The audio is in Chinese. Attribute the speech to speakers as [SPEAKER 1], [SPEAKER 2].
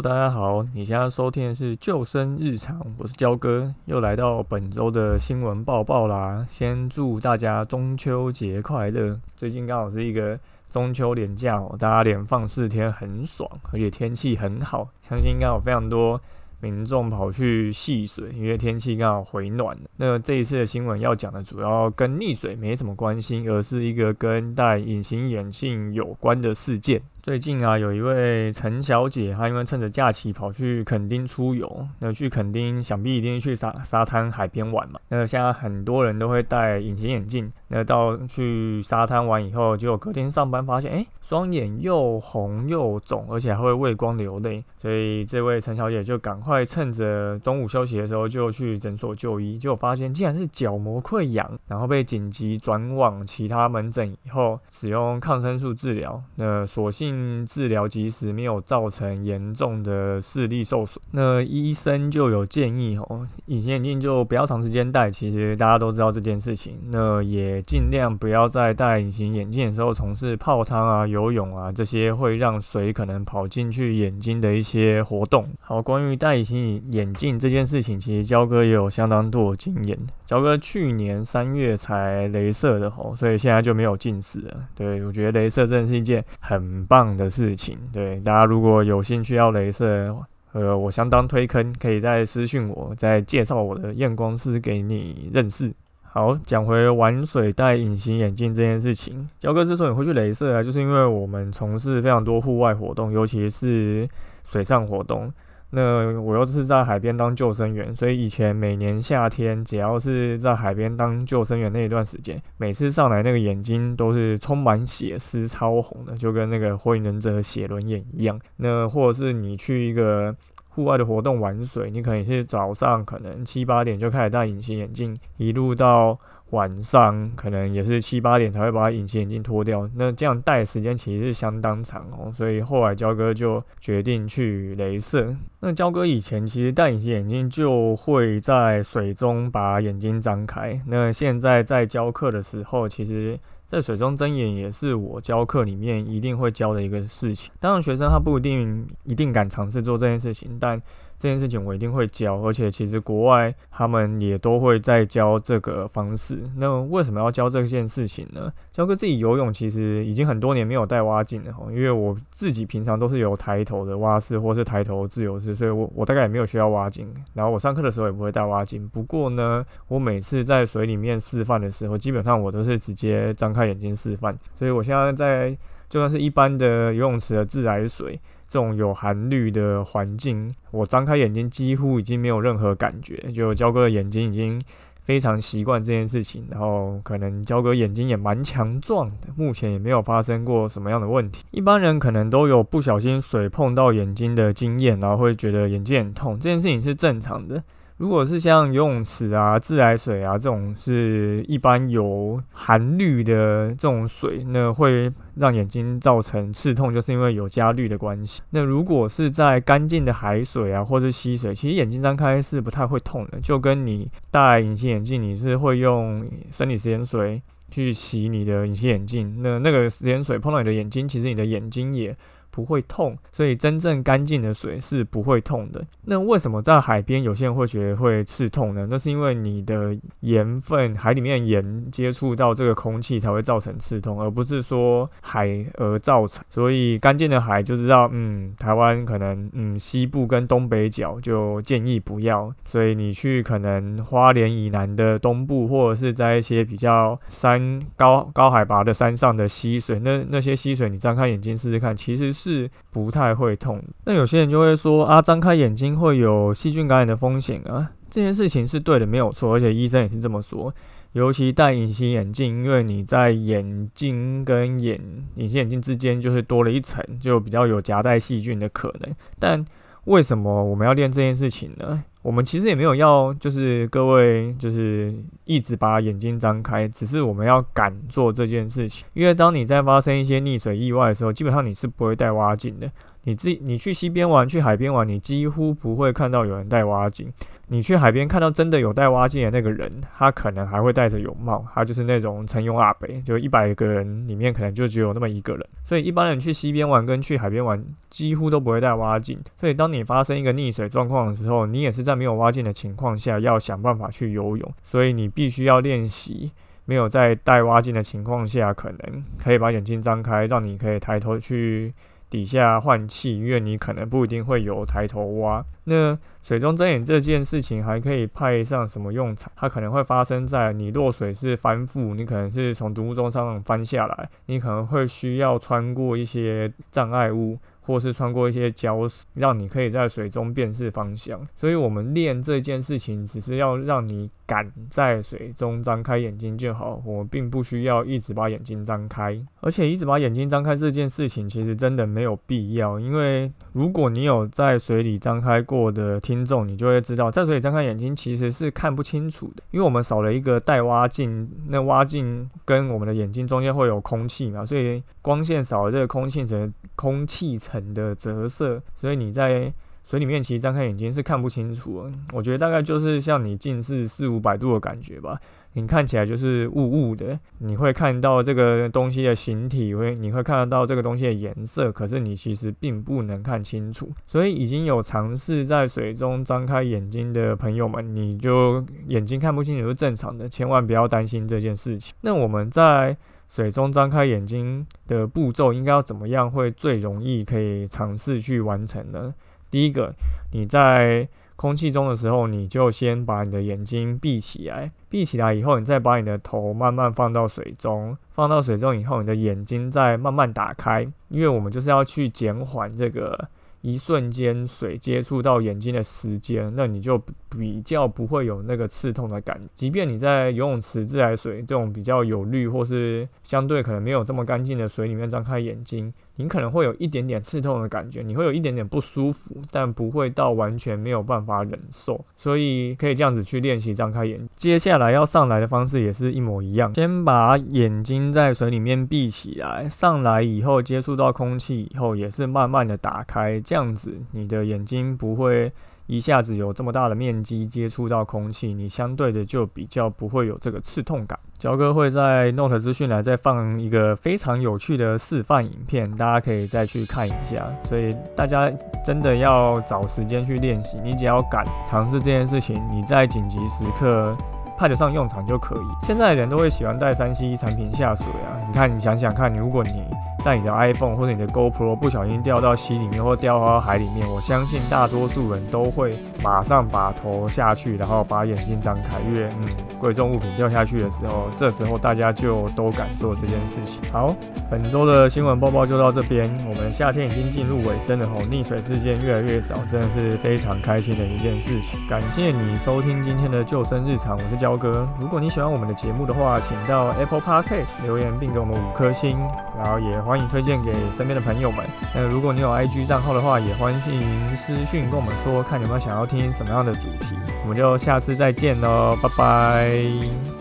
[SPEAKER 1] 大家好，你现在收听的是救生日常，我是焦哥，又来到本周的新闻报报啦。先祝大家中秋节快乐！最近刚好是一个中秋连假哦，大家连放四天，很爽，而且天气很好，相信应该有非常多。民众跑去戏水，因为天气刚好回暖。那这一次的新闻要讲的主要跟溺水没什么关系，而是一个跟戴隐形眼镜有关的事件。最近啊，有一位陈小姐，她因为趁着假期跑去垦丁出游，那去垦丁想必一定去沙沙滩海边玩嘛。那现在很多人都会戴隐形眼镜，那到去沙滩玩以后，结果隔天上班发现，哎，双眼又红又肿，而且还会畏光流泪。所以这位陈小姐就赶快趁着中午休息的时候就去诊所就医，结果发现竟然是角膜溃疡，然后被紧急转往其他门诊以后，使用抗生素治疗。那所幸。嗯治疗及时，没有造成严重的视力受损。那医生就有建议哦，隐形眼镜就不要长时间戴。其实大家都知道这件事情，那也尽量不要在戴隐形眼镜的时候从事泡汤啊、游泳啊这些会让水可能跑进去眼睛的一些活动。好，关于戴隐形眼镜这件事情，其实焦哥也有相当多的经验。焦哥去年三月才镭射的吼，所以现在就没有近视了。对我觉得镭射真的是一件很棒。的事情，对大家如果有兴趣要镭射，呃，我相当推坑，可以再私讯我，再介绍我的验光师给你认识。好，讲回玩水戴隐形眼镜这件事情，焦哥之所以会去镭射啊，就是因为我们从事非常多户外活动，尤其是水上活动。那我又是在海边当救生员，所以以前每年夏天，只要是在海边当救生员那一段时间，每次上来那个眼睛都是充满血丝、超红的，就跟那个火影忍者血轮眼一样。那或者是你去一个户外的活动玩水，你可能是早上可能七八点就开始戴隐形眼镜，一路到。晚上可能也是七八点才会把隐形眼镜脱掉，那这样戴的时间其实是相当长哦，所以后来焦哥就决定去镭射。那焦哥以前其实戴隐形眼镜就会在水中把眼睛张开，那现在在教课的时候，其实在水中睁眼也是我教课里面一定会教的一个事情。当然学生他不一定一定敢尝试做这件事情，但这件事情我一定会教，而且其实国外他们也都会在教这个方式。那为什么要教这件事情呢？教哥自己游泳其实已经很多年没有带蛙镜了，因为我自己平常都是有抬头的蛙式或是抬头自由式，所以我我大概也没有需要蛙镜。然后我上课的时候也不会带蛙镜。不过呢，我每次在水里面示范的时候，基本上我都是直接张开眼睛示范。所以我现在在就算是一般的游泳池的自来水。这种有含氯的环境，我张开眼睛几乎已经没有任何感觉。就焦哥的眼睛已经非常习惯这件事情，然后可能焦哥眼睛也蛮强壮的，目前也没有发生过什么样的问题。一般人可能都有不小心水碰到眼睛的经验，然后会觉得眼睛很痛，这件事情是正常的。如果是像游泳池啊、自来水啊这种是一般有含氯的这种水，那会让眼睛造成刺痛，就是因为有加氯的关系。那如果是在干净的海水啊，或者溪水，其实眼睛张开是不太会痛的，就跟你戴隐形眼镜，你是会用生理食盐水去洗你的隐形眼镜，那那个食盐水碰到你的眼睛，其实你的眼睛也。不会痛，所以真正干净的水是不会痛的。那为什么在海边有些人会觉得会刺痛呢？那是因为你的盐分，海里面盐接触到这个空气才会造成刺痛，而不是说海而造成。所以干净的海就知道，嗯，台湾可能嗯西部跟东北角就建议不要。所以你去可能花莲以南的东部，或者是在一些比较山高高海拔的山上的溪水，那那些溪水你张开眼睛试试看，其实是。是不太会痛，那有些人就会说啊，张开眼睛会有细菌感染的风险啊。这件事情是对的，没有错，而且医生也是这么说。尤其戴隐形眼镜，因为你在眼睛跟眼隐形眼镜之间就是多了一层，就比较有夹带细菌的可能。但为什么我们要练这件事情呢？我们其实也没有要，就是各位就是一直把眼睛张开，只是我们要敢做这件事情。因为当你在发生一些溺水意外的时候，基本上你是不会带蛙镜的。你自己你去西边玩，去海边玩，你几乎不会看到有人戴蛙镜。你去海边看到真的有戴蛙镜的那个人，他可能还会戴着泳帽，他就是那种陈勇阿北，就一百个人里面可能就只有那么一个人。所以一般人去西边玩跟去海边玩几乎都不会戴蛙镜。所以当你发生一个溺水状况的时候，你也是在没有蛙镜的情况下要想办法去游泳，所以你必须要练习。没有在戴蛙镜的情况下，可能可以把眼睛张开，让你可以抬头去底下换气，因为你可能不一定会有抬头蛙。那水中睁眼这件事情还可以派上什么用场？它可能会发生在你落水是翻覆，你可能是从独木舟上翻下来，你可能会需要穿过一些障碍物。或是穿过一些礁石，让你可以在水中辨识方向。所以，我们练这件事情，只是要让你敢在水中张开眼睛就好。我并不需要一直把眼睛张开，而且一直把眼睛张开这件事情，其实真的没有必要。因为如果你有在水里张开过的听众，你就会知道，在水里张开眼睛其实是看不清楚的，因为我们少了一个带蛙镜，那蛙镜跟我们的眼睛中间会有空气嘛，所以光线少了这个空气层，空气层。的折射，所以你在水里面其实张开眼睛是看不清楚。我觉得大概就是像你近视四五百度的感觉吧，你看起来就是雾雾的，你会看到这个东西的形体，会你会看得到这个东西的颜色，可是你其实并不能看清楚。所以已经有尝试在水中张开眼睛的朋友们，你就眼睛看不清楚是正常的，千万不要担心这件事情。那我们在水中张开眼睛的步骤应该要怎么样会最容易可以尝试去完成呢？第一个，你在空气中的时候，你就先把你的眼睛闭起来，闭起来以后，你再把你的头慢慢放到水中，放到水中以后，你的眼睛再慢慢打开，因为我们就是要去减缓这个。一瞬间水接触到眼睛的时间，那你就比较不会有那个刺痛的感觉。即便你在游泳池、自来水这种比较有氯或是相对可能没有这么干净的水里面张开眼睛。你可能会有一点点刺痛的感觉，你会有一点点不舒服，但不会到完全没有办法忍受，所以可以这样子去练习张开眼。接下来要上来的方式也是一模一样，先把眼睛在水里面闭起来，上来以后接触到空气以后也是慢慢的打开，这样子你的眼睛不会。一下子有这么大的面积接触到空气，你相对的就比较不会有这个刺痛感。焦哥会在 Note 资讯来再放一个非常有趣的示范影片，大家可以再去看一下。所以大家真的要找时间去练习，你只要敢尝试这件事情，你在紧急时刻。派得上用场就可以。现在的人都会喜欢带三 C 产品下水啊！你看，你想想看，如果你带你的 iPhone 或者你的 GoPro 不小心掉到溪里面或掉到海里面，我相信大多数人都会马上把头下去，然后把眼睛张开，因为嗯，贵重物品掉下去的时候，这时候大家就都敢做这件事情。好，本周的新闻播报就到这边。我们夏天已经进入尾声了，吼，溺水事件越来越少，真的是非常开心的一件事情。感谢你收听今天的救生日常，我是焦。哥，如果你喜欢我们的节目的话，请到 Apple Podcast 留言并给我们五颗星，然后也欢迎推荐给身边的朋友们。那如果你有 IG 账号的话，也欢迎私讯跟我们说，看有没有想要听什么样的主题，我们就下次再见喽，拜拜。